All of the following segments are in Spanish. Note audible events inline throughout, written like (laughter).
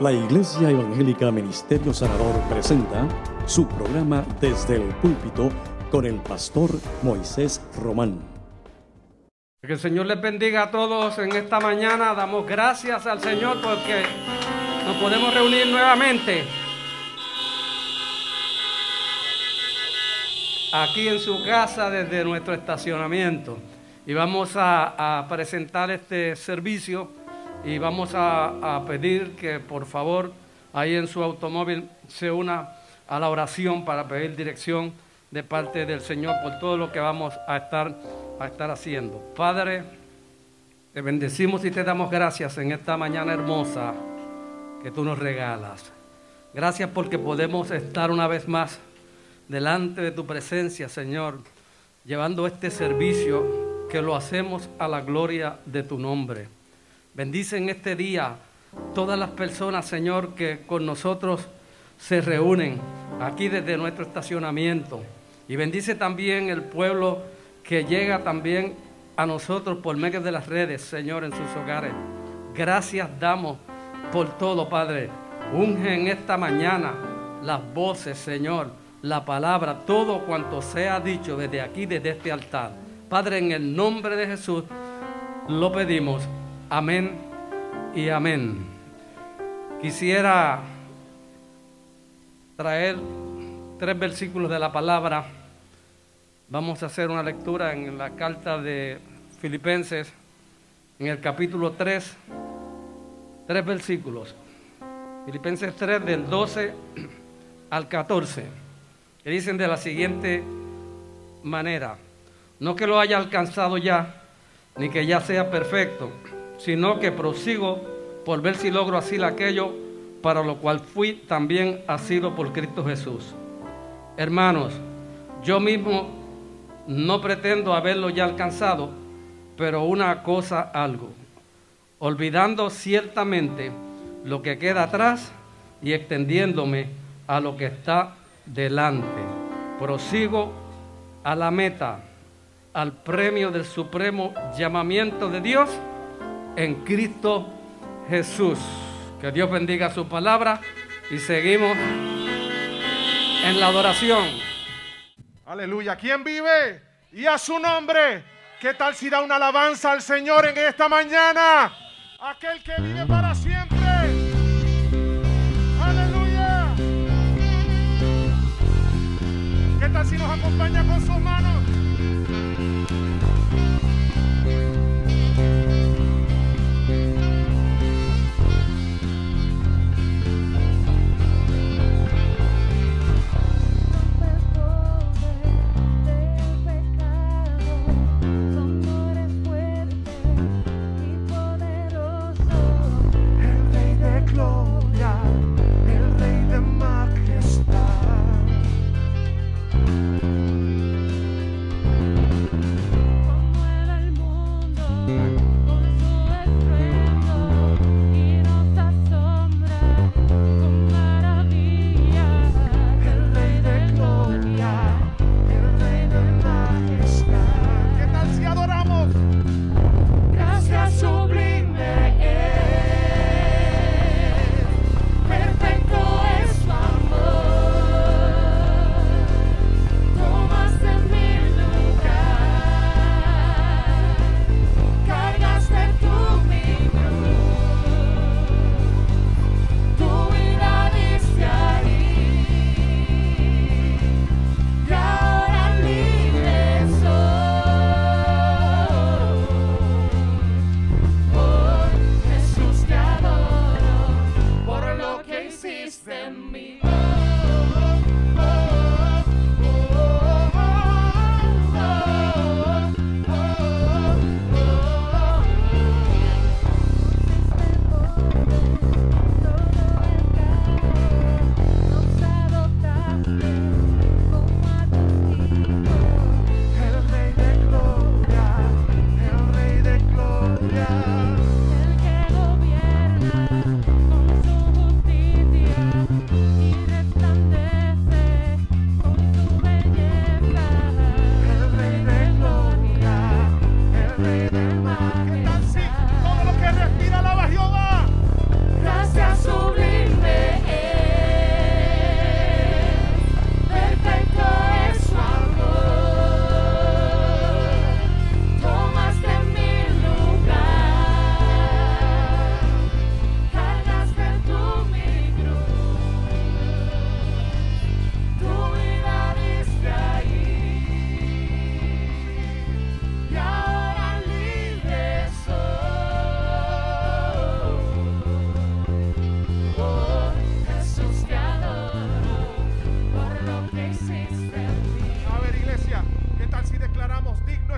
La Iglesia Evangélica Ministerio Sanador presenta su programa Desde el Púlpito con el pastor Moisés Román. Que el Señor les bendiga a todos en esta mañana. Damos gracias al Señor porque nos podemos reunir nuevamente aquí en su casa desde nuestro estacionamiento. Y vamos a, a presentar este servicio y vamos a, pedir que por favor ahí en su automóvil se una a la oración para pedir dirección de parte del Señor por todo lo que vamos a estar, a estar haciendo. Padre, te bendecimos y te damos gracias en esta mañana hermosa que tú nos regalas. Gracias porque podemos estar una vez más delante de tu presencia, Señor, llevando este servicio que lo hacemos a la gloria de tu nombre. Bendice en este día todas las personas, Señor, que con nosotros se reúnen aquí desde nuestro estacionamiento. Y bendice también el pueblo que llega también a nosotros por medio de las redes, Señor, en sus hogares. Gracias damos por todo, Padre. Unge en esta mañana las voces, Señor, la palabra, todo cuanto sea dicho desde aquí, desde este altar. Padre, en el nombre de Jesús lo pedimos. Amén y amén. Quisiera traer tres versículos de la palabra. Vamos a hacer una lectura en la carta de Filipenses, en el capítulo 3, tres versículos. Filipenses 3 del 12 al 14, que dicen de la siguiente manera, no que lo haya alcanzado ya, ni que ya sea perfecto sino que prosigo por ver si logro así aquello para lo cual fui también asido por Cristo Jesús. Hermanos, yo mismo no pretendo haberlo ya alcanzado, pero una cosa algo, olvidando ciertamente lo que queda atrás y extendiéndome a lo que está delante. Prosigo a la meta, al premio del supremo llamamiento de Dios en Cristo Jesús. Que Dios bendiga su palabra y seguimos en la adoración. Aleluya. ¿Quién vive? Y a su nombre. ¿Qué tal si da una alabanza al Señor en esta mañana? Aquel que vive para siempre. Aleluya. ¿Qué tal si nos acompaña con sus manos?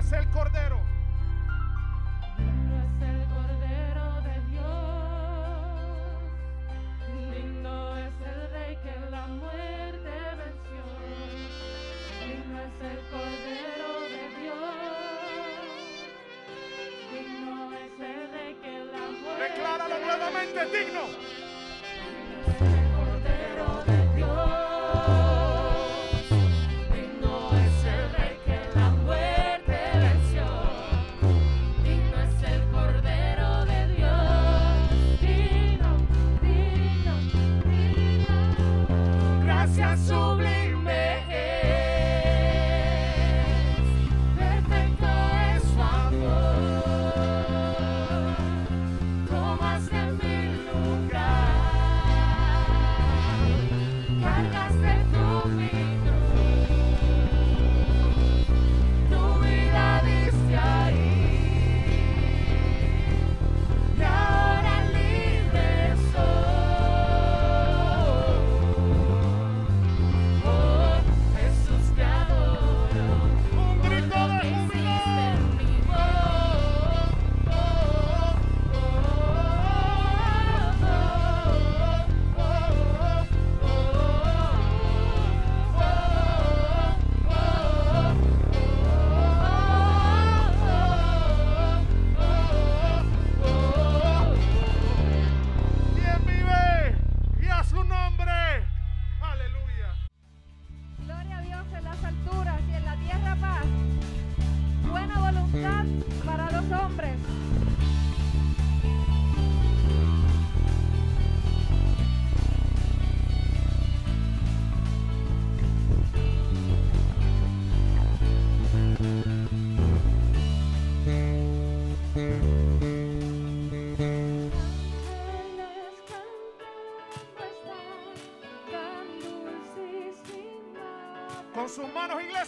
es el Cordero. Lindo es el Cordero de Dios. Lindo es el Rey que la muerte venció. Lindo es el Cordero de Dios. Lindo es el Rey que la muerte Decláralo nuevamente digno.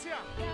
Manos,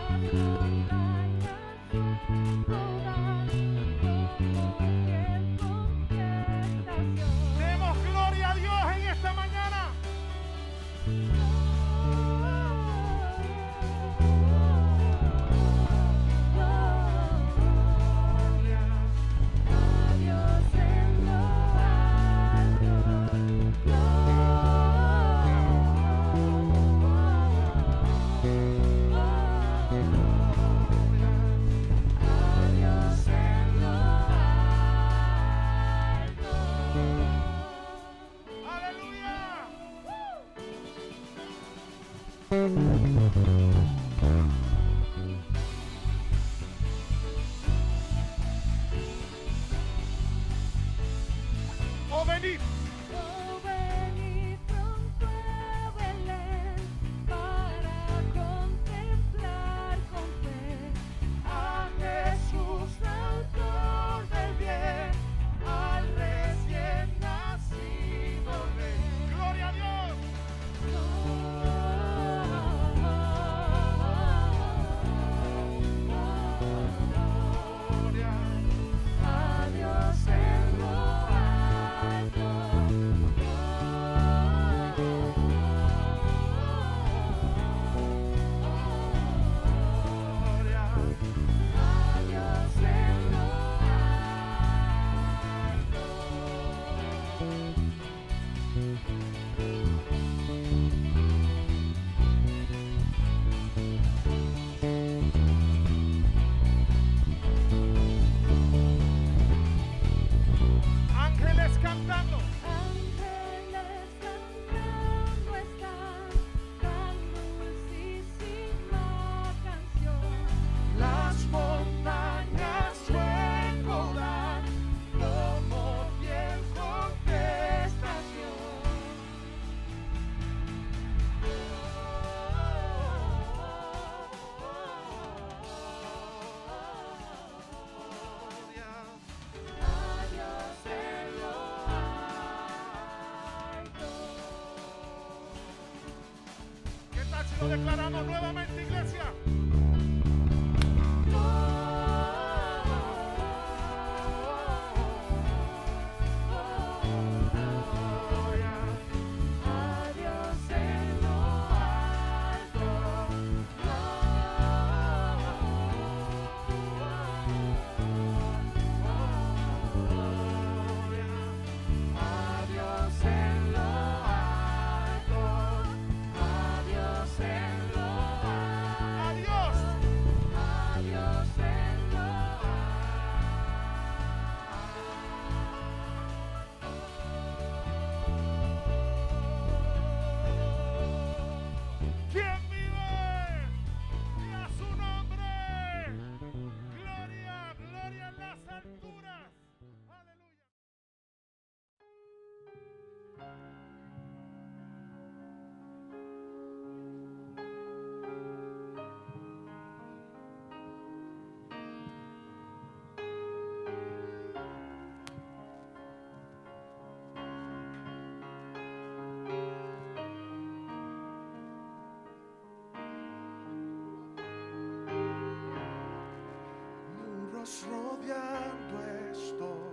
rodeando estoy.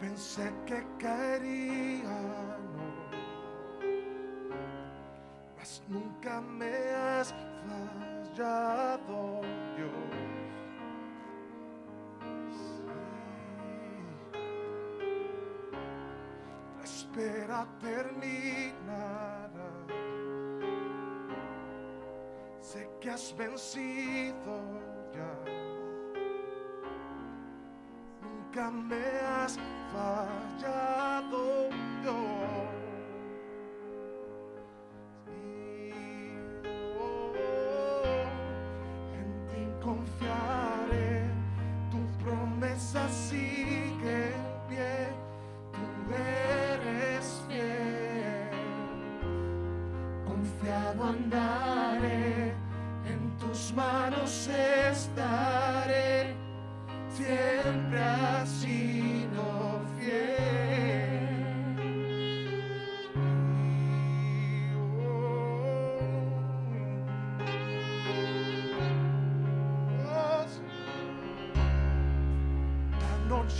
Pensé que caería, no, mas nunca me has fallado, Dios. Sí. La espera terminará. Sé que has vencido. me.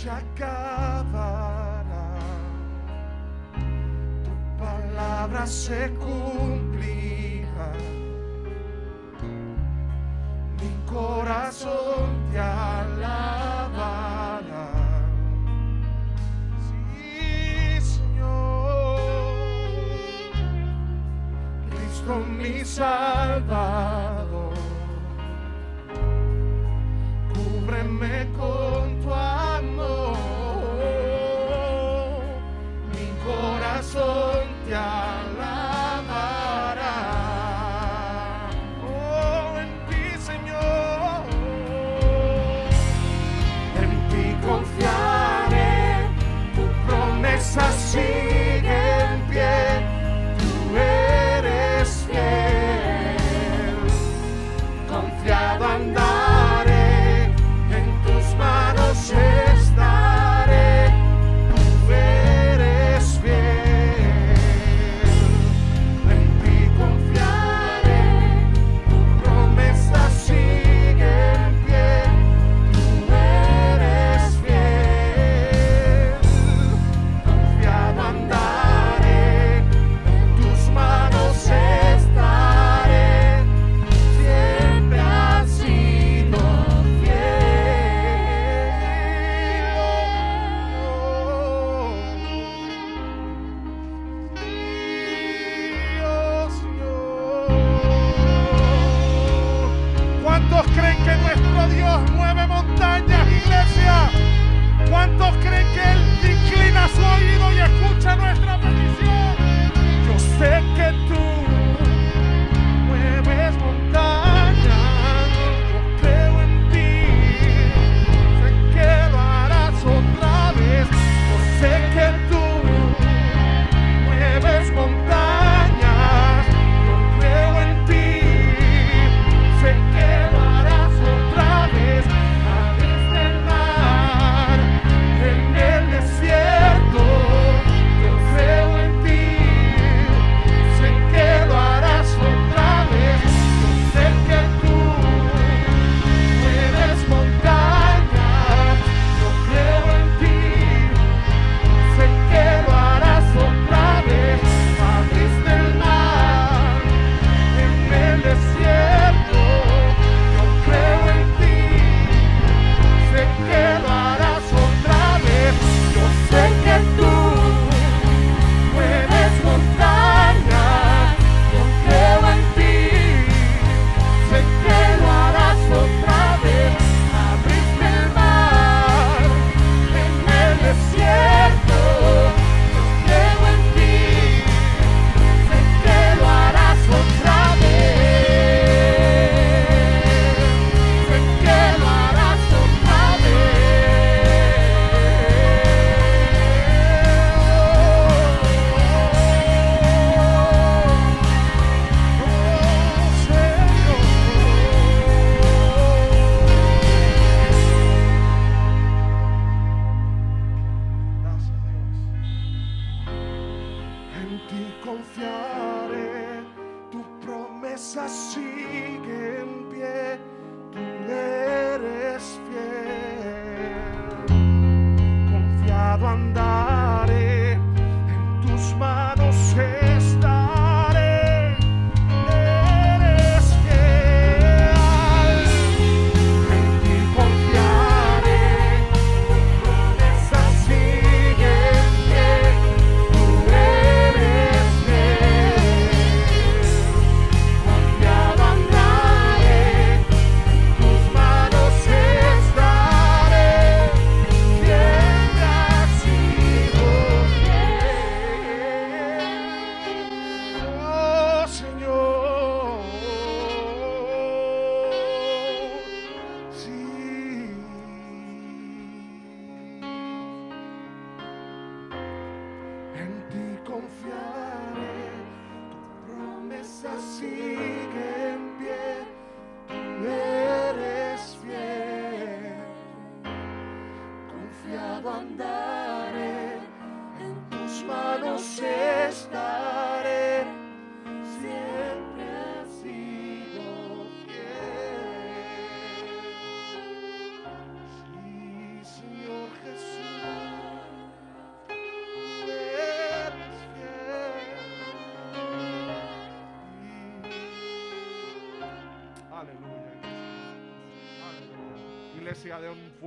se acabará, tu palabra se cumplirá, mi corazón te promesa sigue en pie, tú eres fiel, confiado andar.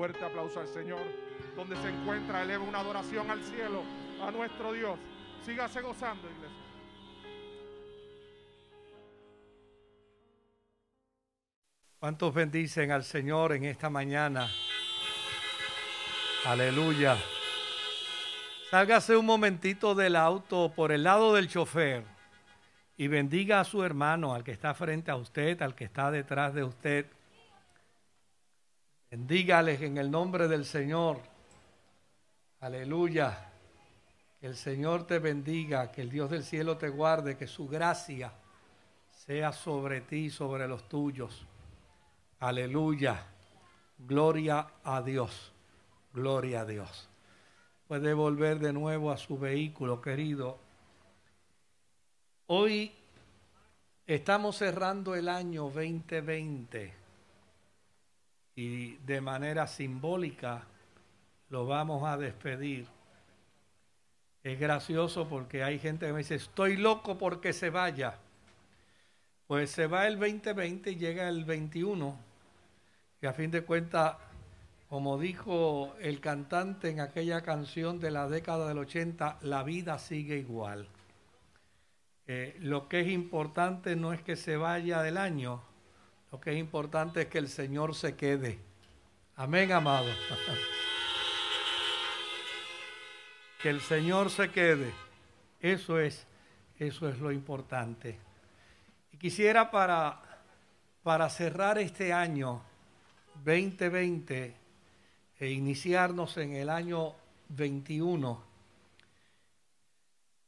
Fuerte aplauso al Señor. Donde se encuentra, eleva una adoración al cielo, a nuestro Dios. Sígase gozando, iglesia. ¿Cuántos bendicen al Señor en esta mañana? Aleluya. Sálgase un momentito del auto por el lado del chofer y bendiga a su hermano, al que está frente a usted, al que está detrás de usted. Bendígales en el nombre del Señor. Aleluya. Que el Señor te bendiga, que el Dios del cielo te guarde, que su gracia sea sobre ti y sobre los tuyos. Aleluya. Gloria a Dios. Gloria a Dios. Puede volver de nuevo a su vehículo, querido. Hoy estamos cerrando el año 2020 y de manera simbólica lo vamos a despedir. Es gracioso porque hay gente que me dice, estoy loco porque se vaya. Pues se va el 2020 y llega el 21. Y a fin de cuentas, como dijo el cantante en aquella canción de la década del 80, la vida sigue igual. Eh, lo que es importante no es que se vaya del año, lo que es importante es que el Señor se quede. Amén, amado. que el Señor se quede. Eso es, eso es lo importante. Y quisiera para, para cerrar este año 2020 e iniciarnos en el año 21,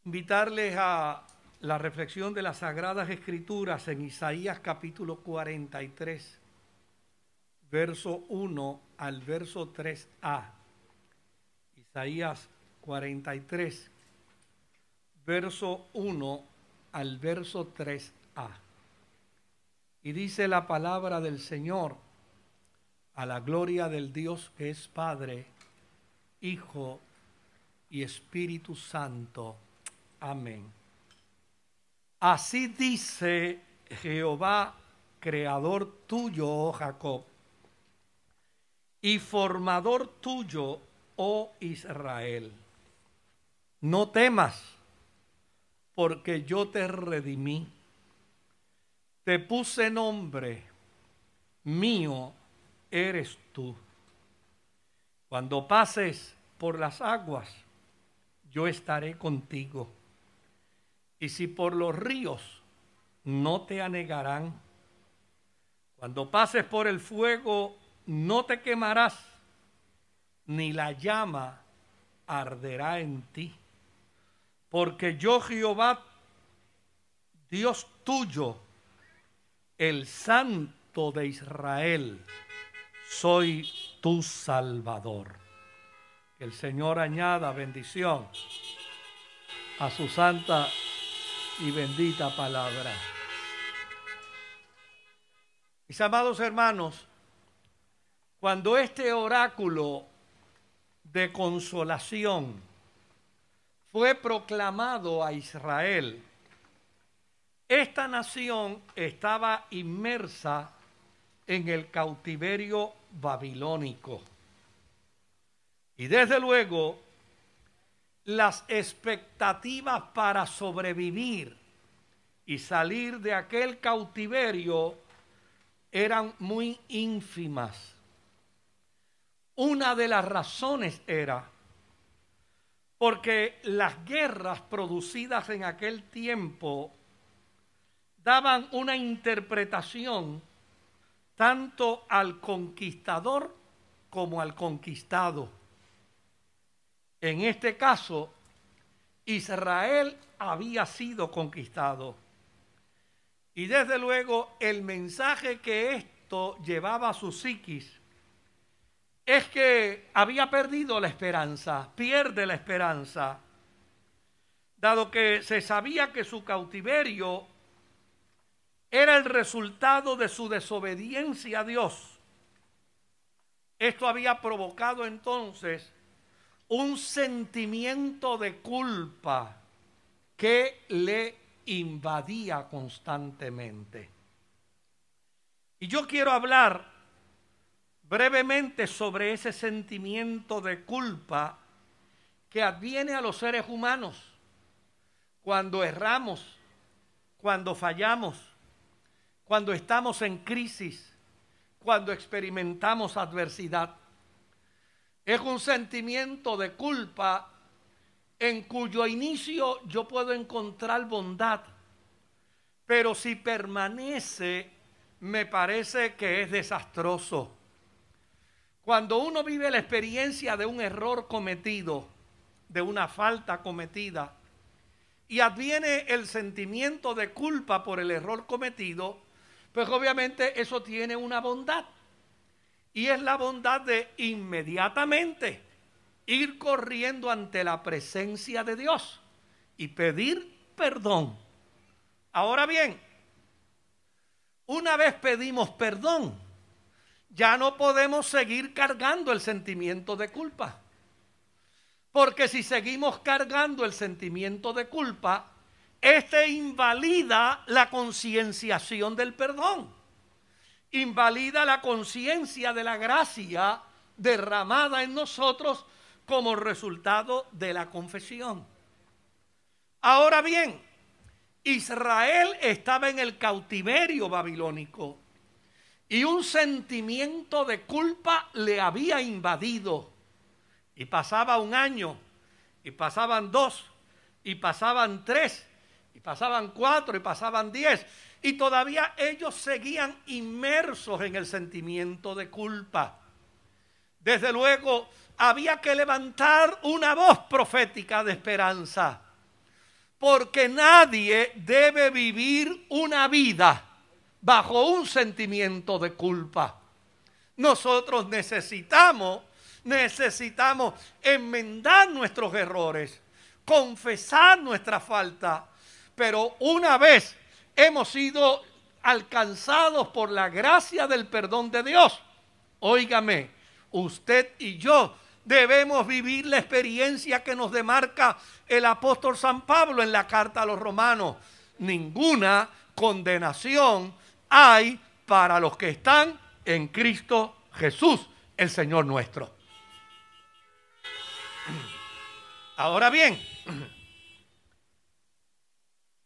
invitarles a la reflexión de las Sagradas Escrituras en Isaías capítulo 43, verso 1 al verso 3a. Isaías 43, verso 1 al verso 3a. Y dice la palabra del Señor a la gloria del Dios que es Padre, Hijo y Espíritu Santo. Amén. Así dice Jehová, creador tuyo, oh Jacob, y formador tuyo, oh Israel. No temas, porque yo te redimí. Te puse nombre, mío eres tú. Cuando pases por las aguas, yo estaré contigo. Y si por los ríos, no te anegarán. Cuando pases por el fuego, no te quemarás, ni la llama arderá en ti. Porque yo Jehová, Dios tuyo, el Santo de Israel, soy tu Salvador. Que el Señor añada bendición a su santa y bendita palabra. Mis amados hermanos, Cuando este oráculo de consolación fue proclamado a Israel, esta nación estaba inmersa en el cautiverio babilónico. Y desde luego, las expectativas para sobrevivir y salir de aquel cautiverio eran muy ínfimas. Una de las razones era porque las guerras producidas en aquel tiempo daban una interpretación tanto al conquistador como al conquistado. En este caso, Israel había sido conquistado. Y desde luego el mensaje que esto llevaba a su psiquis es que había perdido la esperanza, pierde la esperanza, dado que se sabía que su cautiverio era el resultado de su desobediencia a Dios. Esto había provocado entonces un sentimiento de culpa que le invadía constantemente. Y yo quiero hablar brevemente sobre ese sentimiento de culpa que adviene a los seres humanos cuando erramos, cuando fallamos, cuando estamos en crisis, cuando experimentamos adversidad. Es un sentimiento de culpa en cuyo inicio yo puedo encontrar bondad, pero si permanece me parece que es desastroso. Cuando uno vive la experiencia de un error cometido, de una falta cometida, y adviene el sentimiento de culpa por el error cometido, pues obviamente eso tiene una bondad. Y es la bondad de inmediatamente ir corriendo ante la presencia de Dios y pedir perdón. Ahora bien, una vez pedimos perdón, ya no podemos seguir cargando el sentimiento de culpa. Porque si seguimos cargando el sentimiento de culpa, este invalida la concienciación del perdón. Invalida la conciencia de la gracia derramada en nosotros como resultado de la confesión. Ahora bien, Israel estaba en el cautiverio babilónico y un sentimiento de culpa le había invadido. Y pasaba un año, y pasaban dos, y pasaban tres, y pasaban cuatro y pasaban diez. Y todavía ellos seguían inmersos en el sentimiento de culpa. Desde luego había que levantar una voz profética de esperanza. Porque nadie debe vivir una vida bajo un sentimiento de culpa. Nosotros necesitamos, necesitamos enmendar nuestros errores, confesar nuestra falta pero una vez hemos sido alcanzados por la gracia del perdón de Dios, óigame, usted y yo debemos vivir la experiencia que nos demarca el apóstol San Pablo en la carta a los romanos. Ninguna condenación hay para los que están en Cristo Jesús, el Señor nuestro. Ahora bien,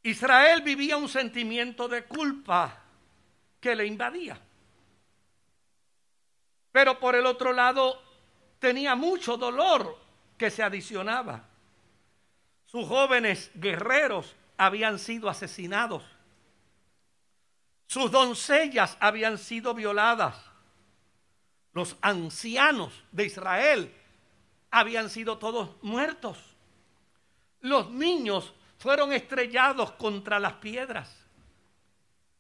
Israel vivía un sentimiento de culpa que le invadía. Pero por el otro lado tenía mucho dolor que se adicionaba. Sus jóvenes guerreros habían sido asesinados. Sus doncellas habían sido violadas. Los ancianos de Israel habían sido todos muertos. Los niños fueron estrellados contra las piedras.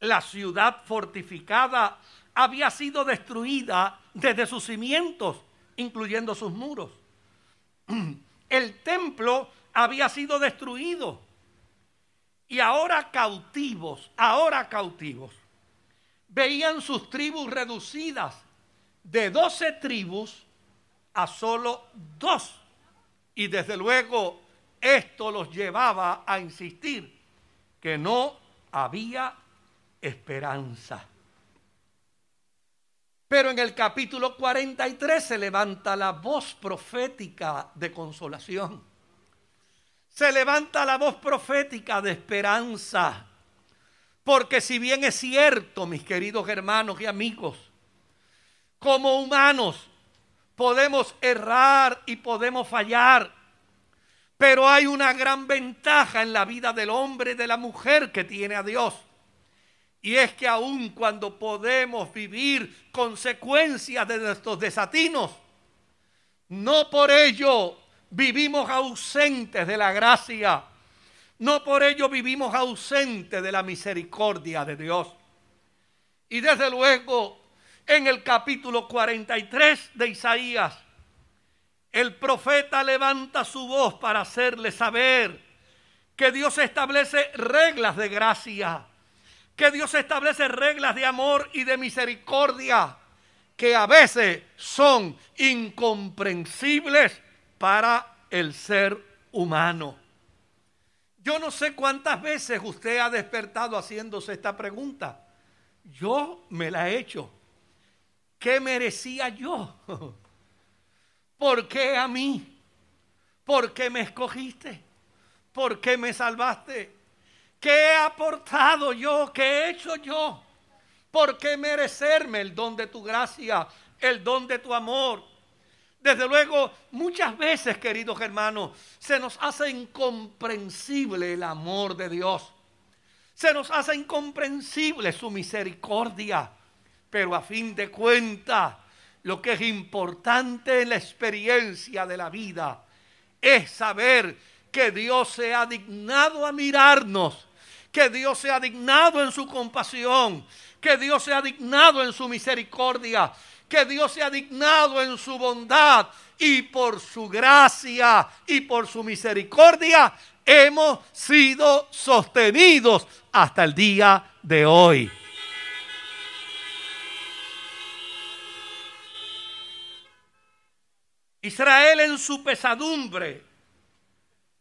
La ciudad fortificada había sido destruida desde sus cimientos, incluyendo sus muros. (clears throat) El templo había sido destruido. Y ahora cautivos, ahora cautivos, veían sus tribus reducidas, de doce tribus a solo dos. Y desde luego esto los llevaba a insistir que no había esperanza. Pero en el capítulo 43 se levanta la voz profética de consolación. Se levanta la voz profética de esperanza. Porque si bien es cierto, mis queridos hermanos y amigos, como humanos podemos errar y podemos fallar, pero hay una gran ventaja en la vida del hombre y de la mujer que tiene a Dios. Y es que aun cuando podemos vivir consecuencias de nuestros desatinos, no por ello vivimos ausentes de la gracia, no por ello vivimos ausentes de la misericordia de Dios. Y desde luego, en el capítulo 43 de Isaías, el profeta levanta su voz para hacerle saber que Dios establece reglas de gracia que Dios establece reglas de amor y de misericordia que a veces son incomprensibles para el ser humano. Yo no sé cuántas veces usted ha despertado haciéndose esta pregunta. Yo me la he hecho. ¿Qué merecía yo? (laughs) ¿Por qué a mí? ¿Por qué me escogiste? ¿Por qué me salvaste? ¿Qué he aportado yo? ¿Qué he hecho yo? ¿Por qué merecerme el don de tu gracia, el don de tu amor? Desde luego, muchas veces, queridos hermanos, se nos hace incomprensible el amor de Dios. Se nos hace incomprensible su misericordia. Pero a fin de cuentas, lo que es importante en la experiencia de la vida es saber que Dios se ha dignado a mirarnos, que Dios se ha dignado en su compasión, que Dios se ha dignado en su misericordia, que Dios se ha dignado en su bondad y por su gracia y por su misericordia hemos sido sostenidos hasta el día de hoy. Israel en su pesadumbre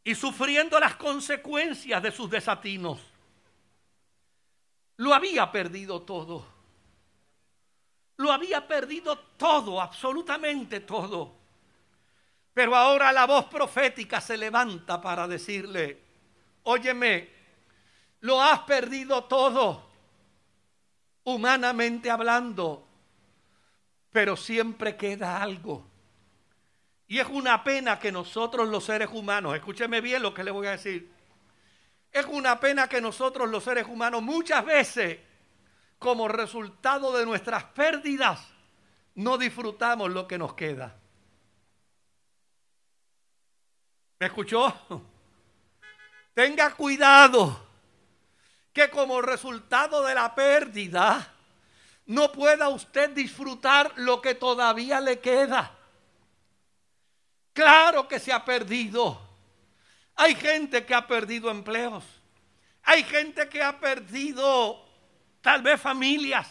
y sufriendo las consecuencias de sus desatinos, lo había perdido todo. Lo había perdido todo, absolutamente todo. Pero ahora la voz profética se levanta para decirle, óyeme, lo has perdido todo, humanamente hablando, pero siempre queda algo. Y es una pena que nosotros los seres humanos, escúcheme bien lo que le voy a decir, es una pena que nosotros los seres humanos muchas veces, como resultado de nuestras pérdidas, no disfrutamos lo que nos queda. ¿Me escuchó? Tenga cuidado que como resultado de la pérdida no pueda usted disfrutar lo que todavía le queda. Claro que se ha perdido. Hay gente que ha perdido empleos. Hay gente que ha perdido tal vez familias.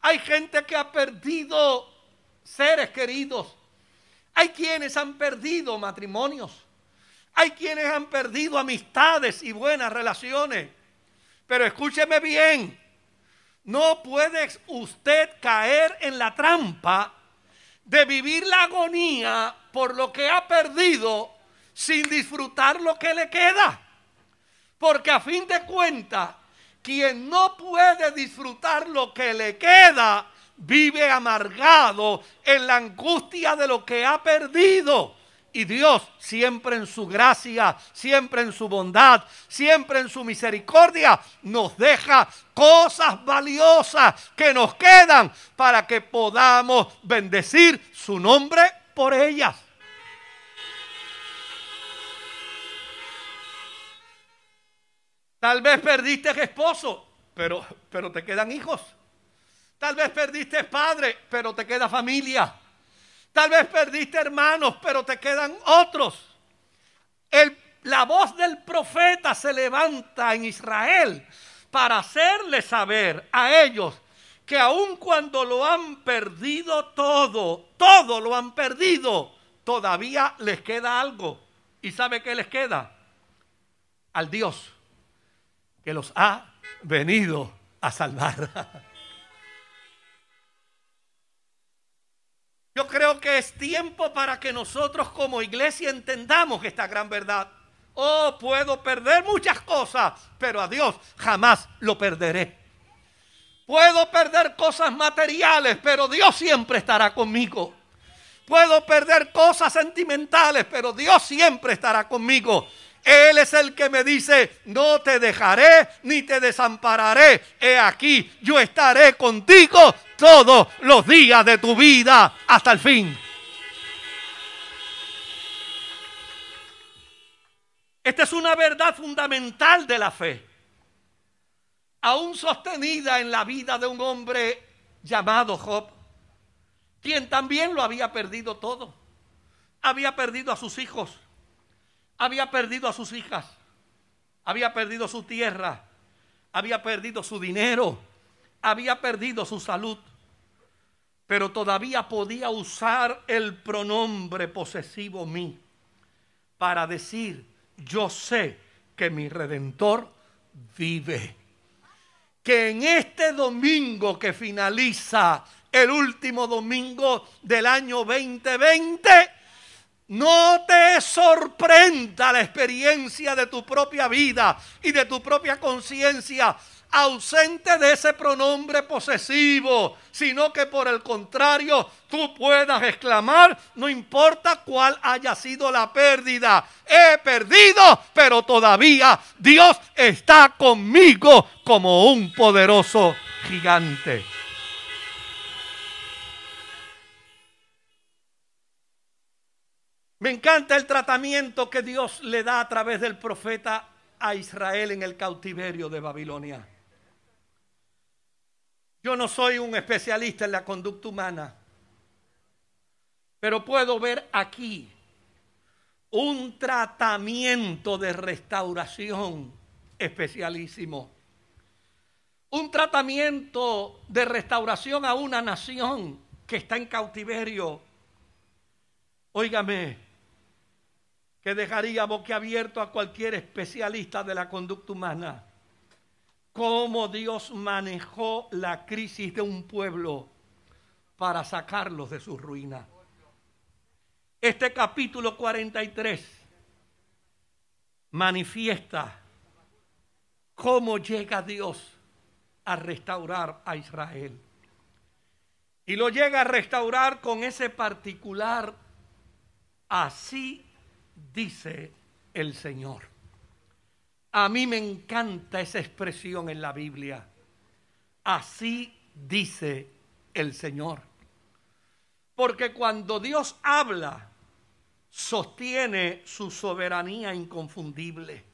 Hay gente que ha perdido seres queridos. Hay quienes han perdido matrimonios. Hay quienes han perdido amistades y buenas relaciones. Pero escúcheme bien, no puede usted caer en la trampa de vivir la agonía por lo que ha perdido sin disfrutar lo que le queda. Porque a fin de cuentas, quien no puede disfrutar lo que le queda, vive amargado en la angustia de lo que ha perdido. Y Dios siempre en su gracia, siempre en su bondad, siempre en su misericordia, nos deja cosas valiosas que nos quedan para que podamos bendecir su nombre por ellas. Tal vez perdiste esposo, pero, pero te quedan hijos. Tal vez perdiste padre, pero te queda familia. Tal vez perdiste hermanos, pero te quedan otros. La voz del profeta se levanta en Israel para hacerle saber a ellos que aun cuando lo han perdido todo, todo lo han perdido, todavía les queda algo. ¿Y sabe qué les queda? Al Dios que los ha venido a salvar. (laughs) Yo creo que es tiempo para que nosotros como iglesia entendamos esta gran verdad. Oh, puedo perder muchas cosas, pero a Dios jamás lo perderé. Puedo perder cosas materiales, pero Dios siempre estará conmigo. Puedo perder cosas sentimentales, pero Dios siempre estará conmigo. Él es el que me dice, no te dejaré ni te desampararé. He aquí, yo estaré contigo todos los días de tu vida hasta el fin. Esta es una verdad fundamental de la fe, aún sostenida en la vida de un hombre llamado Job, quien también lo había perdido todo. Había perdido a sus hijos, había perdido a sus hijas, había perdido su tierra, había perdido su dinero, había perdido su salud, pero todavía podía usar el pronombre posesivo mí para decir, yo sé que mi redentor vive. Que en este domingo que finaliza el último domingo del año 2020, no te sorprenda la experiencia de tu propia vida y de tu propia conciencia ausente de ese pronombre posesivo, sino que por el contrario tú puedas exclamar, no importa cuál haya sido la pérdida, he perdido, pero todavía Dios está conmigo como un poderoso gigante. Me encanta el tratamiento que Dios le da a través del profeta a Israel en el cautiverio de Babilonia. Yo no soy un especialista en la conducta humana, pero puedo ver aquí un tratamiento de restauración especialísimo. Un tratamiento de restauración a una nación que está en cautiverio. Óigame, que dejaría boquiabierto a cualquier especialista de la conducta humana. Cómo Dios manejó la crisis de un pueblo para sacarlos de su ruina. Este capítulo 43 manifiesta cómo llega Dios a restaurar a Israel. Y lo llega a restaurar con ese particular, así dice el Señor. A mí me encanta esa expresión en la Biblia. Así dice el Señor. Porque cuando Dios habla, sostiene su soberanía inconfundible.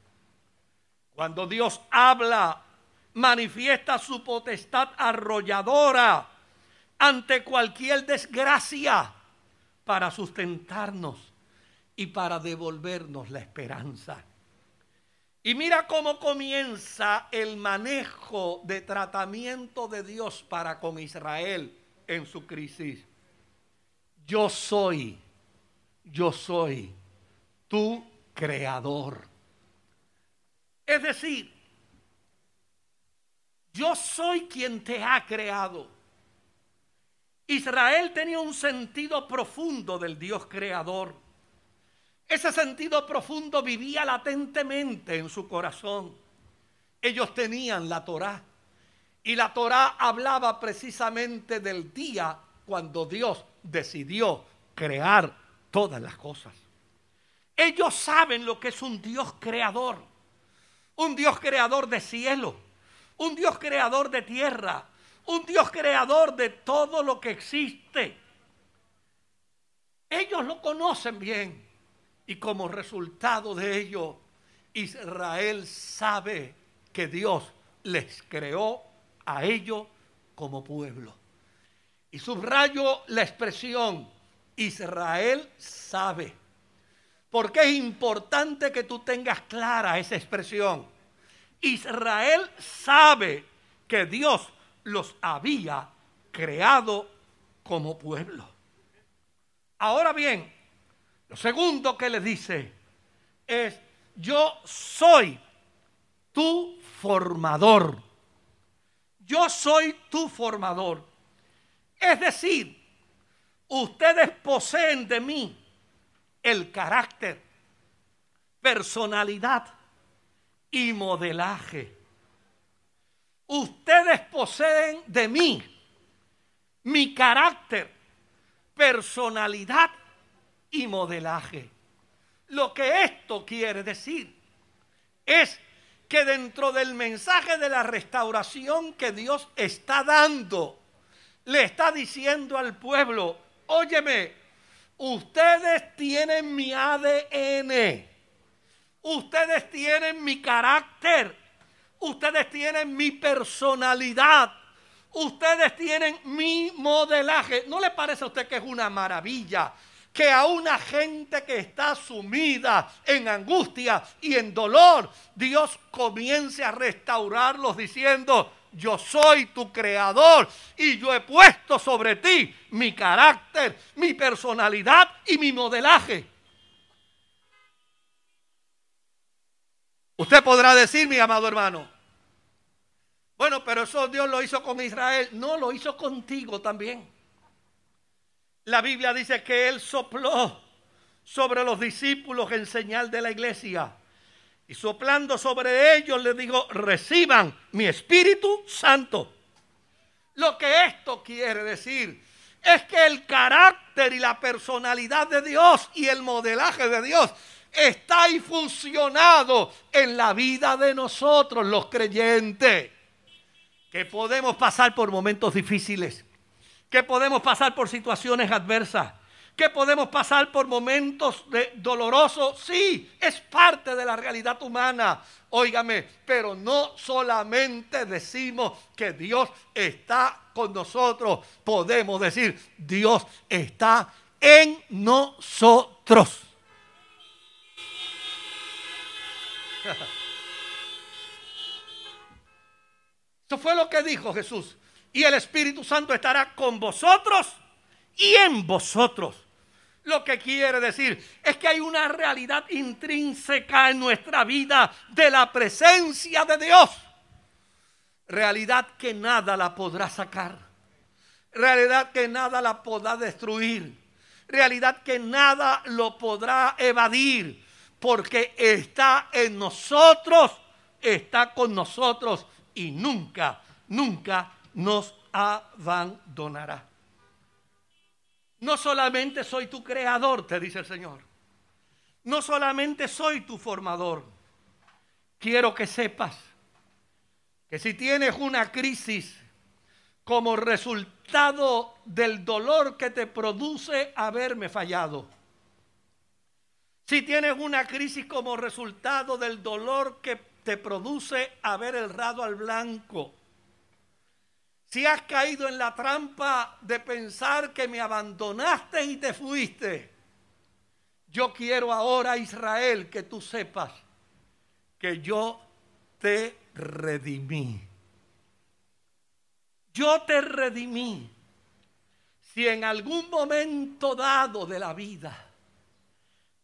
Cuando Dios habla, manifiesta su potestad arrolladora ante cualquier desgracia para sustentarnos y para devolvernos la esperanza. Y mira cómo comienza el manejo de tratamiento de Dios para con Israel en su crisis. Yo soy, yo soy tu creador. Es decir, yo soy quien te ha creado. Israel tenía un sentido profundo del Dios creador. Ese sentido profundo vivía latentemente en su corazón. Ellos tenían la Torá. Y la Torá hablaba precisamente del día cuando Dios decidió crear todas las cosas. Ellos saben lo que es un Dios creador. Un Dios creador de cielo. Un Dios creador de tierra. Un Dios creador de todo lo que existe. Ellos lo conocen bien. Y como resultado de ello, Israel sabe que Dios les creó a ellos como pueblo. Y subrayo la expresión, Israel sabe. Porque es importante que tú tengas clara esa expresión. Israel sabe que Dios los había creado como pueblo. Ahora bien, lo segundo que le dice es, yo soy tu formador. Yo soy tu formador. Es decir, ustedes poseen de mí el carácter, personalidad y modelaje. Ustedes poseen de mí mi carácter, personalidad y modelaje. Lo que esto quiere decir es que dentro del mensaje de la restauración que Dios está dando, le está diciendo al pueblo, óyeme, ustedes tienen mi ADN, ustedes tienen mi carácter, ustedes tienen mi personalidad, ustedes tienen mi modelaje. ¿No le parece a usted que es una maravilla? Que a una gente que está sumida en angustia y en dolor, Dios comience a restaurarlos diciendo, yo soy tu creador y yo he puesto sobre ti mi carácter, mi personalidad y mi modelaje. Usted podrá decir, mi amado hermano, bueno, pero eso Dios lo hizo con Israel. No, lo hizo contigo también. La Biblia dice que Él sopló sobre los discípulos en señal de la iglesia. Y soplando sobre ellos les dijo, reciban mi Espíritu Santo. Lo que esto quiere decir es que el carácter y la personalidad de Dios y el modelaje de Dios está ahí funcionado en la vida de nosotros los creyentes. Que podemos pasar por momentos difíciles que podemos pasar por situaciones adversas, que podemos pasar por momentos de dolorosos. Sí, es parte de la realidad humana. Óigame, pero no solamente decimos que Dios está con nosotros, podemos decir, Dios está en nosotros. (laughs) Eso fue lo que dijo Jesús y el Espíritu Santo estará con vosotros y en vosotros. Lo que quiere decir es que hay una realidad intrínseca en nuestra vida de la presencia de Dios. Realidad que nada la podrá sacar. Realidad que nada la podrá destruir. Realidad que nada lo podrá evadir. Porque está en nosotros, está con nosotros y nunca, nunca nos abandonará. No solamente soy tu creador, te dice el Señor. No solamente soy tu formador. Quiero que sepas que si tienes una crisis como resultado del dolor que te produce haberme fallado, si tienes una crisis como resultado del dolor que te produce haber errado al blanco, si has caído en la trampa de pensar que me abandonaste y te fuiste, yo quiero ahora, Israel, que tú sepas que yo te redimí. Yo te redimí. Si en algún momento dado de la vida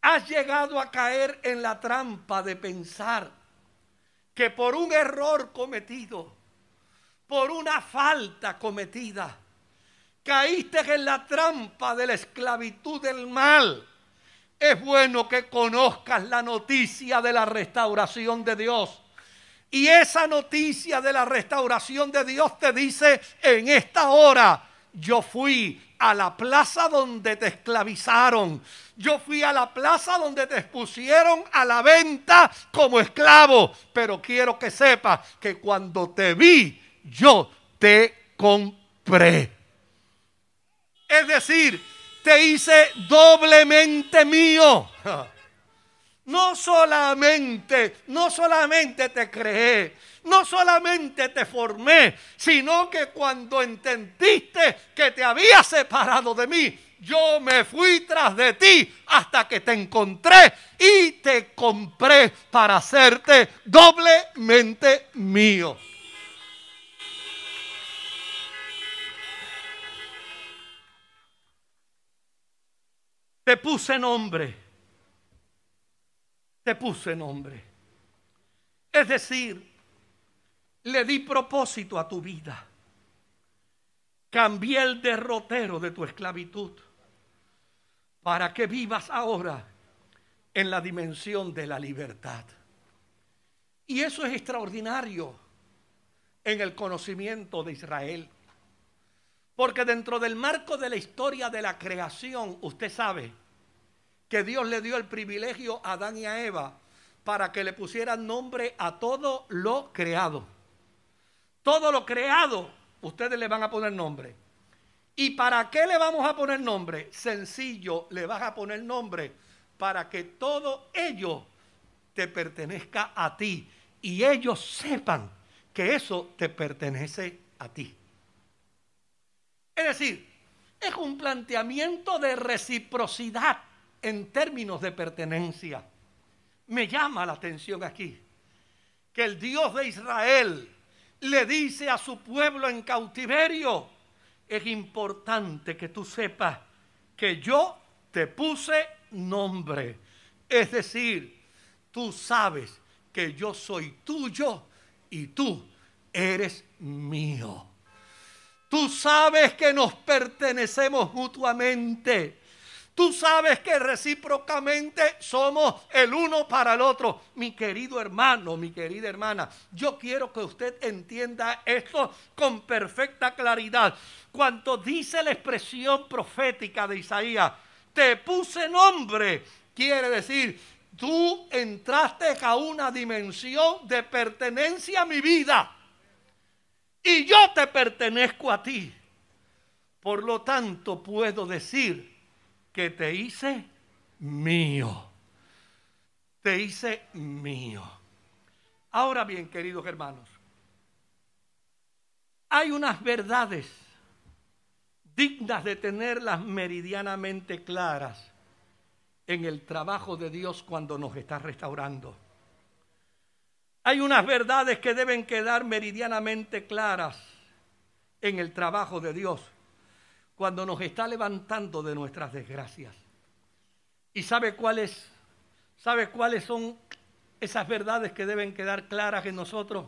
has llegado a caer en la trampa de pensar que por un error cometido, por una falta cometida. Caíste en la trampa de la esclavitud del mal. Es bueno que conozcas la noticia de la restauración de Dios. Y esa noticia de la restauración de Dios te dice en esta hora, yo fui a la plaza donde te esclavizaron. Yo fui a la plaza donde te expusieron a la venta como esclavo. Pero quiero que sepas que cuando te vi, yo te compré. Es decir, te hice doblemente mío. (laughs) No solamente, no solamente te creé, no solamente te formé, sino que cuando entendiste que te había separado de mí, yo me fui tras de ti hasta que te encontré y te compré para hacerte doblemente mío. Te puse nombre. Te puse nombre. Es decir, le di propósito a tu vida. Cambié el derrotero de tu esclavitud para que vivas ahora en la dimensión de la libertad. Y eso es extraordinario en el conocimiento de Israel. Porque dentro del marco de la historia de la creación, usted sabe que Dios le dio el privilegio a Adán y a Eva para que le pusieran nombre a todo lo creado. Todo lo creado, ustedes le van a poner nombre. ¿Y para qué le vamos a poner nombre? Sencillo, le vas a poner nombre para que todo ello te pertenezca a ti y ellos sepan que eso te pertenece a ti. Es decir, es un planteamiento de reciprocidad en términos de pertenencia. Me llama la atención aquí que el Dios de Israel le dice a su pueblo en cautiverio, es importante que tú sepas que yo te puse nombre. Es decir, tú sabes que yo soy tuyo y tú eres mío. Tú sabes que nos pertenecemos mutuamente. Tú sabes que recíprocamente somos el uno para el otro. Mi querido hermano, mi querida hermana, yo quiero que usted entienda esto con perfecta claridad. Cuando dice la expresión profética de Isaías, te puse nombre, quiere decir, tú entraste a una dimensión de pertenencia a mi vida. Y yo te pertenezco a ti. Por lo tanto, puedo decir que te hice mío. Te hice mío. Ahora bien, queridos hermanos, hay unas verdades dignas de tenerlas meridianamente claras en el trabajo de Dios cuando nos está restaurando. Hay unas verdades que deben quedar meridianamente claras en el trabajo de Dios cuando nos está levantando de nuestras desgracias. ¿Y sabe cuáles sabe cuáles son esas verdades que deben quedar claras en nosotros?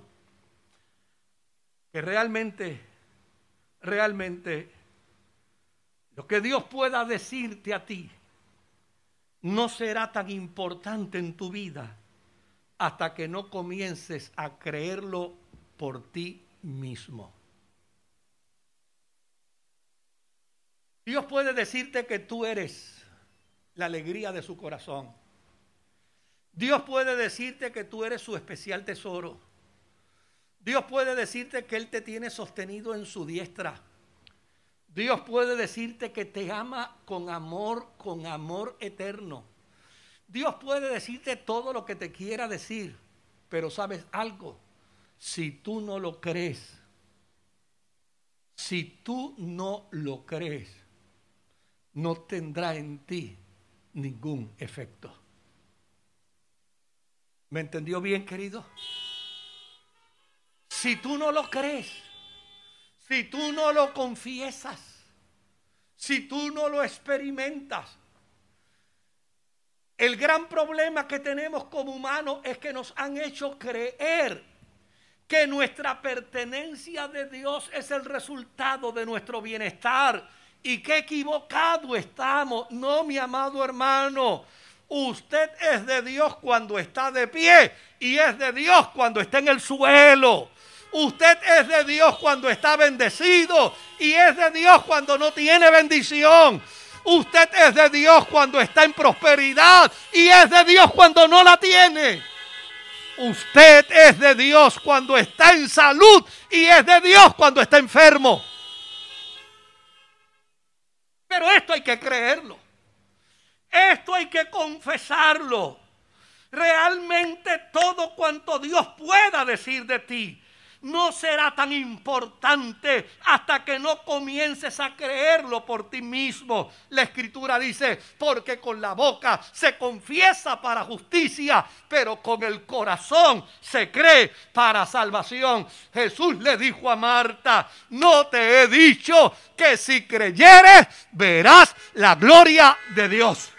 Que realmente realmente lo que Dios pueda decirte a ti no será tan importante en tu vida hasta que no comiences a creerlo por ti mismo. Dios puede decirte que tú eres la alegría de su corazón. Dios puede decirte que tú eres su especial tesoro. Dios puede decirte que Él te tiene sostenido en su diestra. Dios puede decirte que te ama con amor, con amor eterno. Dios puede decirte todo lo que te quiera decir, pero sabes algo, si tú no lo crees, si tú no lo crees, no tendrá en ti ningún efecto. ¿Me entendió bien, querido? Si tú no lo crees, si tú no lo confiesas, si tú no lo experimentas, el gran problema que tenemos como humanos es que nos han hecho creer que nuestra pertenencia de Dios es el resultado de nuestro bienestar. Y qué equivocado estamos. No, mi amado hermano. Usted es de Dios cuando está de pie y es de Dios cuando está en el suelo. Usted es de Dios cuando está bendecido y es de Dios cuando no tiene bendición. Usted es de Dios cuando está en prosperidad y es de Dios cuando no la tiene. Usted es de Dios cuando está en salud y es de Dios cuando está enfermo. Pero esto hay que creerlo. Esto hay que confesarlo. Realmente todo cuanto Dios pueda decir de ti no será tan importante hasta que no comiences a creerlo por ti mismo. La escritura dice, porque con la boca se confiesa para justicia, pero con el corazón se cree para salvación. Jesús le dijo a Marta, no te he dicho que si creyeres verás la gloria de Dios.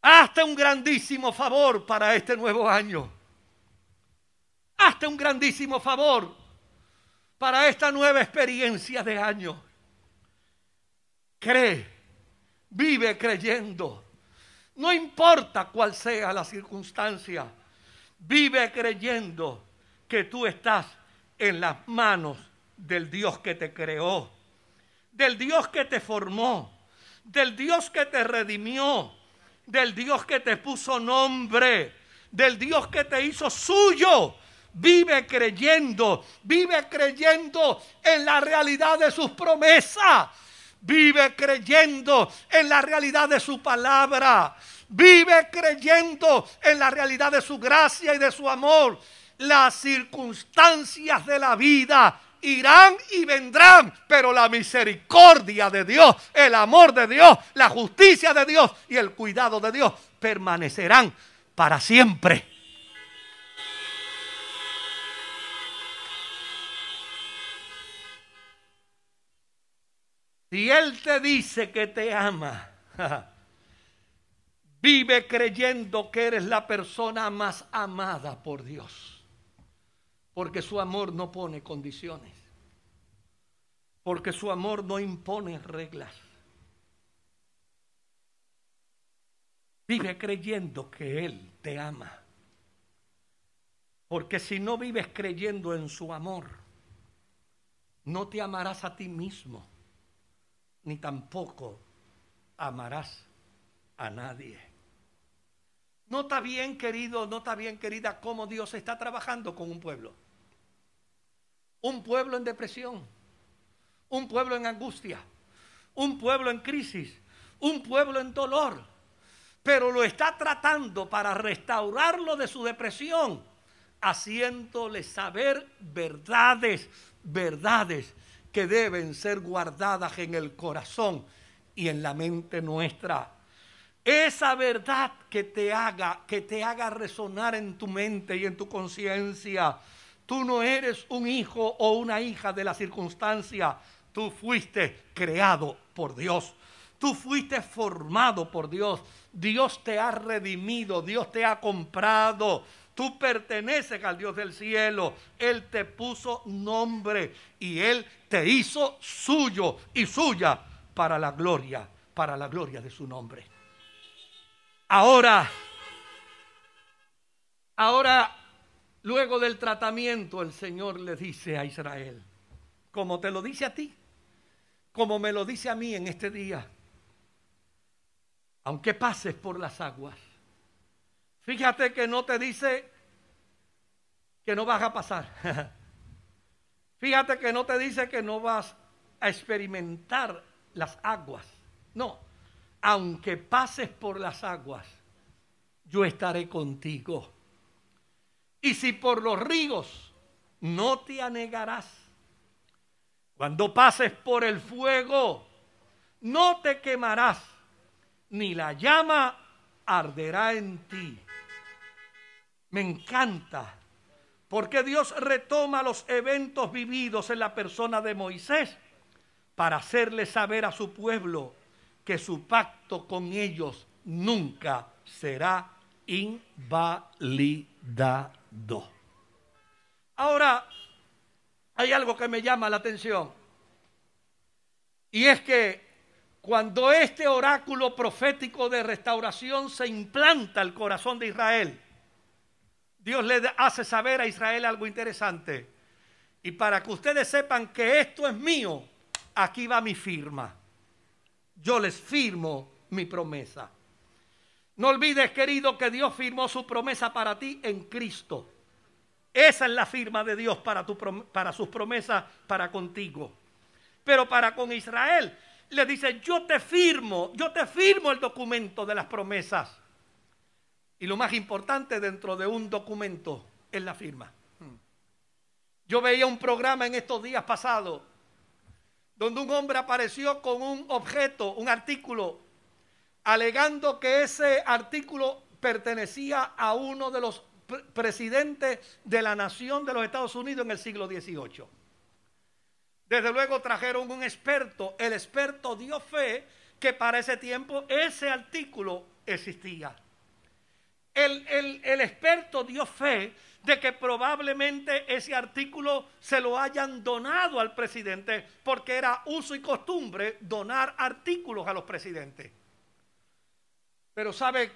Hazte un grandísimo favor para este nuevo año. Hazte un grandísimo favor para esta nueva experiencia de año. Cree, vive creyendo. No importa cuál sea la circunstancia, vive creyendo que tú estás en las manos del Dios que te creó, del Dios que te formó, del Dios que te redimió, del Dios que te puso nombre, del Dios que te hizo suyo. Vive creyendo, vive creyendo en la realidad de sus promesas. Vive creyendo en la realidad de su palabra. Vive creyendo en la realidad de su gracia y de su amor. Las circunstancias de la vida irán y vendrán, pero la misericordia de Dios, el amor de Dios, la justicia de Dios y el cuidado de Dios permanecerán para siempre. Si Él te dice que te ama, (laughs) vive creyendo que eres la persona más amada por Dios. Porque su amor no pone condiciones. Porque su amor no impone reglas. Vive creyendo que Él te ama. Porque si no vives creyendo en su amor, no te amarás a ti mismo, ni tampoco amarás a nadie. Nota bien, querido, nota bien, querida, cómo Dios está trabajando con un pueblo. Un pueblo en depresión, un pueblo en angustia, un pueblo en crisis, un pueblo en dolor. Pero lo está tratando para restaurarlo de su depresión, haciéndole saber verdades, verdades que deben ser guardadas en el corazón y en la mente nuestra. Esa verdad que te haga, que te haga resonar en tu mente y en tu conciencia. Tú no eres un hijo o una hija de la circunstancia. Tú fuiste creado por Dios. Tú fuiste formado por Dios. Dios te ha redimido. Dios te ha comprado. Tú perteneces al Dios del cielo. Él te puso nombre y Él te hizo suyo y suya para la gloria, para la gloria de su nombre. Ahora, ahora, luego del tratamiento, el Señor le dice a Israel, como te lo dice a ti, como me lo dice a mí en este día, aunque pases por las aguas, fíjate que no te dice que no vas a pasar. (laughs) Fíjate que no te dice que no vas a experimentar las aguas. No, aunque pases por las aguas, yo estaré contigo. Y si por los ríos, no te anegarás. Cuando pases por el fuego, no te quemarás, ni la llama arderá en ti. Me encanta porque Dios retoma los eventos vividos en la persona de Moisés para hacerle saber a su pueblo que su pacto con ellos nunca será invalidado. Ahora, hay algo que me llama la atención. Y es que cuando este oráculo profético de restauración se implanta al corazón de Israel, Dios le hace saber a Israel algo interesante. Y para que ustedes sepan que esto es mío, aquí va mi firma. Yo les firmo mi promesa. No olvides, querido, que Dios firmó su promesa para ti en Cristo. Esa es la firma de Dios para, tu, sus promesas para contigo. Pero para con Israel le dice, yo te firmo, yo te firmo el documento de las promesas. Y lo más importante dentro de un documento es la firma. Yo veía un programa en estos días pasados donde un hombre apareció con un objeto, un artículo, alegando que ese artículo pertenecía a uno de los pre- presidentes de la nación de los Estados Unidos en el siglo XVIII. Desde luego trajeron un experto. El experto dio fe que para ese tiempo ese artículo existía. El- el experto dio fe de que probablemente ese artículo se lo hayan donado al presidente porque era uso y costumbre donar artículos a los presidentes. Pero sabe,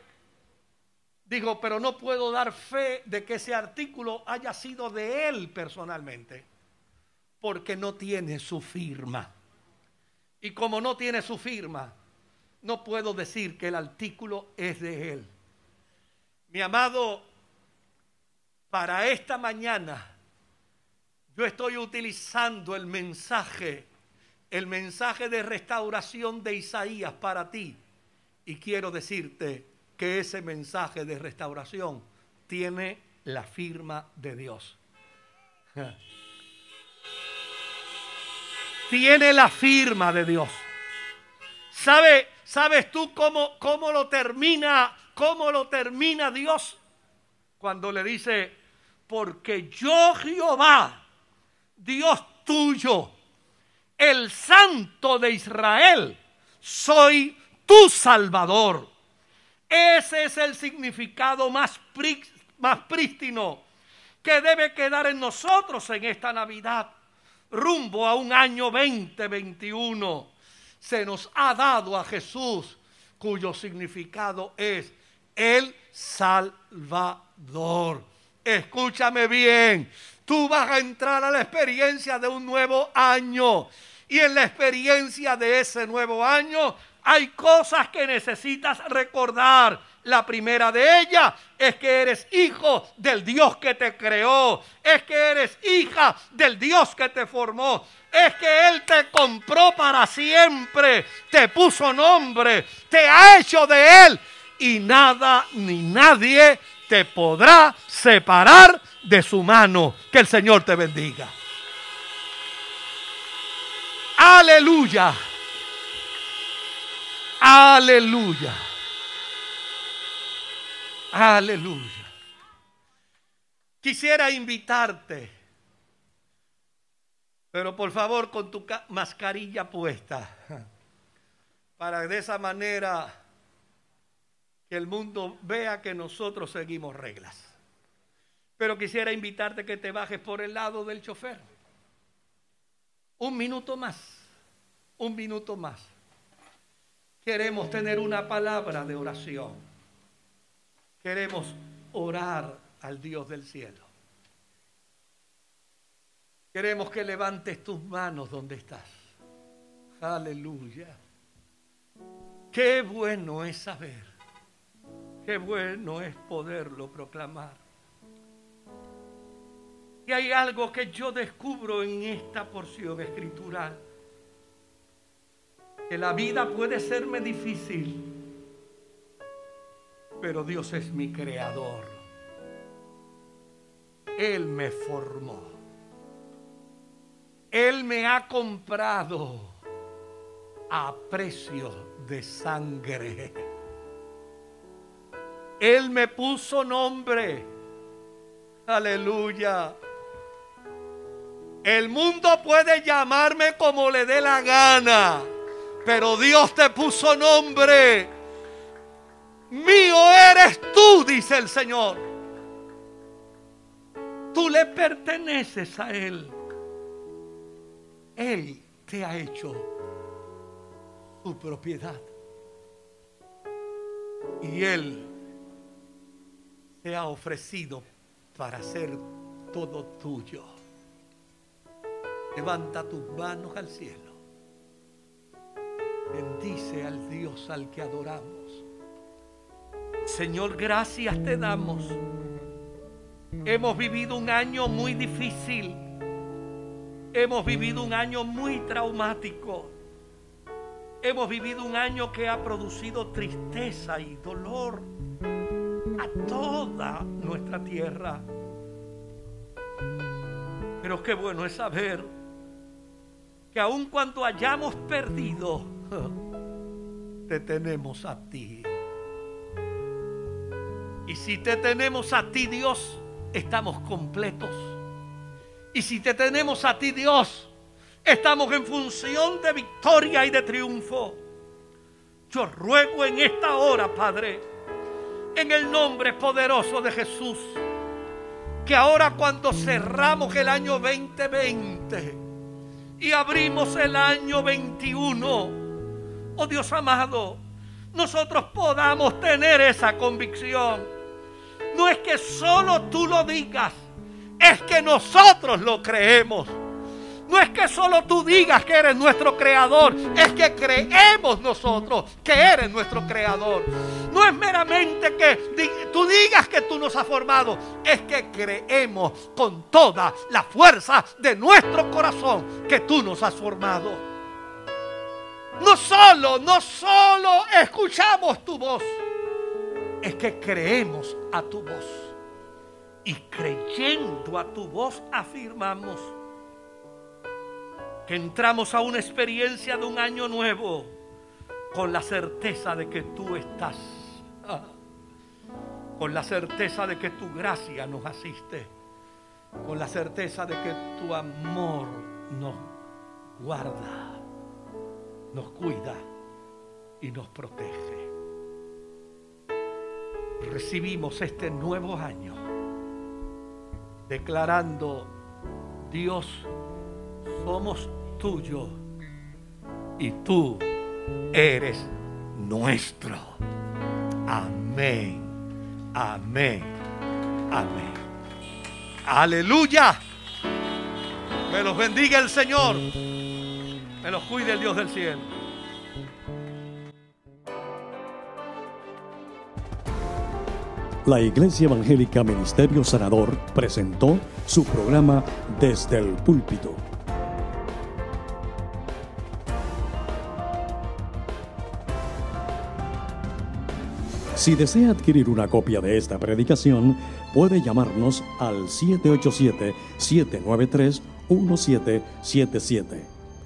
digo, pero no puedo dar fe de que ese artículo haya sido de él personalmente porque no tiene su firma. Y como no tiene su firma, no puedo decir que el artículo es de él. Mi amado, para esta mañana yo estoy utilizando el mensaje, el mensaje de restauración de Isaías para ti. Y quiero decirte que ese mensaje de restauración tiene la firma de Dios. (laughs) Tiene la firma de Dios. ¿Sabe, ¿Sabes tú cómo, cómo lo termina? ¿Cómo lo termina Dios? Cuando le dice, porque yo Jehová, Dios tuyo, el Santo de Israel, soy tu Salvador. Ese es el significado más, más prístino que debe quedar en nosotros en esta Navidad, rumbo a un año 2021. Se nos ha dado a Jesús, cuyo significado es el Salvador. Escúchame bien, tú vas a entrar a la experiencia de un nuevo año. Y en la experiencia de ese nuevo año hay cosas que necesitas recordar. La primera de ellas es que eres hijo del Dios que te creó. Es que eres hija del Dios que te formó. Es que Él te compró para siempre. Te puso nombre. Te ha hecho de Él. Y nada ni nadie te podrá separar de su mano. Que el Señor te bendiga. Aleluya. Aleluya. Aleluya. Quisiera invitarte, pero por favor con tu ca- mascarilla puesta, para de esa manera que el mundo vea que nosotros seguimos reglas. Pero quisiera invitarte que te bajes por el lado del chofer. Un minuto más, un minuto más. Queremos tener una palabra de oración. Queremos orar al Dios del cielo. Queremos que levantes tus manos donde estás. Aleluya. Qué bueno es saber. Qué bueno es poderlo proclamar. Y hay algo que yo descubro en esta porción escritural. Que la vida puede serme difícil, pero Dios es mi creador. Él me formó. Él me ha comprado a precio de sangre. Él me puso nombre. Aleluya. El mundo puede llamarme como le dé la gana, pero Dios te puso nombre. Mío eres tú, dice el Señor. Tú le perteneces a Él. Él te ha hecho su propiedad. Y Él se ha ofrecido para ser todo tuyo. Levanta tus manos al cielo. Bendice al Dios al que adoramos. Señor, gracias te damos. Hemos vivido un año muy difícil. Hemos vivido un año muy traumático. Hemos vivido un año que ha producido tristeza y dolor. a toda nuestra tierra. Pero qué bueno es saber que aun cuando hayamos perdido, (laughs) te tenemos a ti. Y si te tenemos a ti, Dios, estamos completos. Y si te tenemos a ti, Dios, estamos en función de victoria y de triunfo. Yo ruego en esta hora, Padre, en el nombre poderoso de Jesús, que ahora cuando cerramos el año 2020 y abrimos el año 21, oh Dios amado, nosotros podamos tener esa convicción. No es que solo tú lo digas, es que nosotros lo creemos. No es que solo tú digas que eres nuestro creador, es que creemos nosotros que eres nuestro creador. No es meramente que tú digas que tú nos has formado, es que creemos con toda la fuerza de nuestro corazón que tú nos has formado. No solo, no solo escuchamos tu voz, es que creemos a tu voz. Y creyendo a tu voz afirmamos que entramos a una experiencia de un año nuevo con la certeza de que tú estás, ah, con la certeza de que tu gracia nos asiste, con la certeza de que tu amor nos guarda, nos cuida y nos protege. Recibimos este nuevo año declarando, Dios, somos tuyos y tú eres nuestro. Amén, amén, amén. Aleluya. Me los bendiga el Señor. Me los cuide el Dios del cielo. La Iglesia Evangélica Ministerio Sanador presentó su programa Desde el Púlpito. Si desea adquirir una copia de esta predicación, puede llamarnos al 787-793-1777.